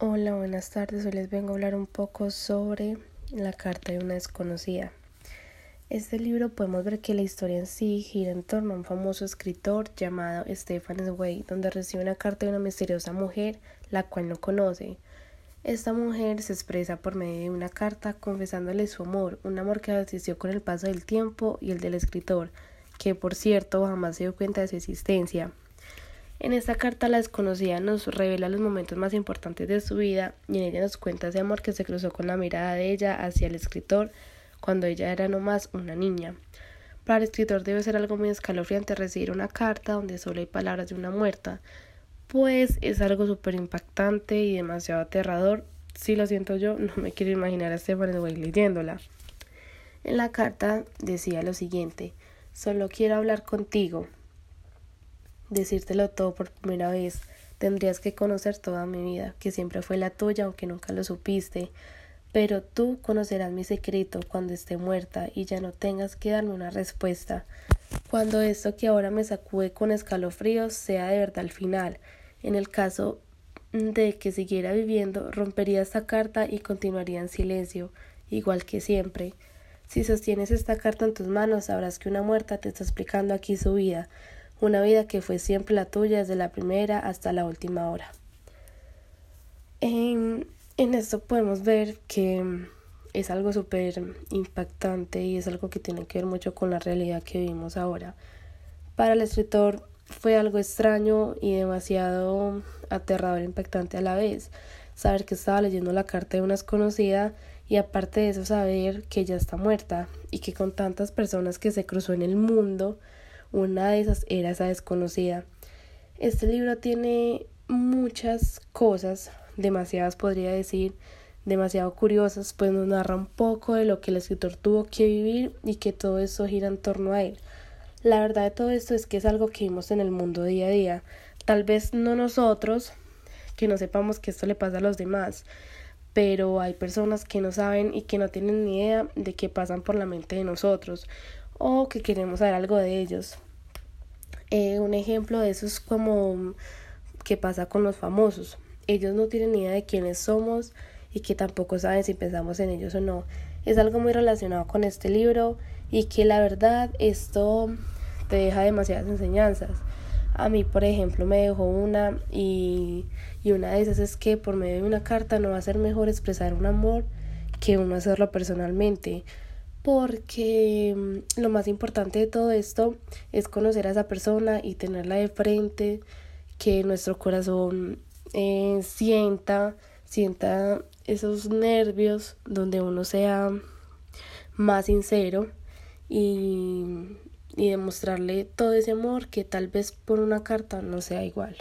Hola, buenas tardes. Hoy les vengo a hablar un poco sobre la carta de una desconocida. Este libro podemos ver que la historia en sí gira en torno a un famoso escritor llamado Stephen Zweig, donde recibe una carta de una misteriosa mujer, la cual no conoce. Esta mujer se expresa por medio de una carta confesándole su amor, un amor que existió con el paso del tiempo y el del escritor, que por cierto jamás se dio cuenta de su existencia. En esta carta la desconocida nos revela los momentos más importantes de su vida y en ella nos cuenta ese amor que se cruzó con la mirada de ella hacia el escritor cuando ella era no más una niña. Para el escritor debe ser algo muy escalofriante recibir una carta donde solo hay palabras de una muerta, pues es algo súper impactante y demasiado aterrador. Si lo siento yo, no me quiero imaginar a Stefan Zweig leyéndola. En la carta decía lo siguiente: Solo quiero hablar contigo decírtelo todo por primera vez. Tendrías que conocer toda mi vida, que siempre fue la tuya, aunque nunca lo supiste. Pero tú conocerás mi secreto cuando esté muerta y ya no tengas que darme una respuesta. Cuando esto que ahora me sacude con escalofríos sea de verdad el final. En el caso de que siguiera viviendo, rompería esta carta y continuaría en silencio, igual que siempre. Si sostienes esta carta en tus manos, sabrás que una muerta te está explicando aquí su vida, una vida que fue siempre la tuya desde la primera hasta la última hora. En, en esto podemos ver que es algo súper impactante y es algo que tiene que ver mucho con la realidad que vivimos ahora. Para el escritor fue algo extraño y demasiado aterrador e impactante a la vez. Saber que estaba leyendo la carta de una desconocida y aparte de eso saber que ella está muerta y que con tantas personas que se cruzó en el mundo una de esas era esa desconocida. Este libro tiene muchas cosas, demasiadas podría decir, demasiado curiosas, pues nos narra un poco de lo que el escritor tuvo que vivir y que todo eso gira en torno a él. La verdad de todo esto es que es algo que vimos en el mundo día a día. Tal vez no nosotros, que no sepamos que esto le pasa a los demás, pero hay personas que no saben y que no tienen ni idea de qué pasan por la mente de nosotros o que queremos saber algo de ellos. Eh, un ejemplo de eso es como que pasa con los famosos. Ellos no tienen ni idea de quiénes somos y que tampoco saben si pensamos en ellos o no. Es algo muy relacionado con este libro y que la verdad esto te deja demasiadas enseñanzas. A mí, por ejemplo, me dejó una y, y una de esas es que por medio de una carta no va a ser mejor expresar un amor que uno hacerlo personalmente porque mm, lo más importante de todo esto es conocer a esa persona y tenerla de frente, que nuestro corazón eh, sienta, sienta esos nervios donde uno sea más sincero y, y demostrarle todo ese amor que tal vez por una carta no sea igual.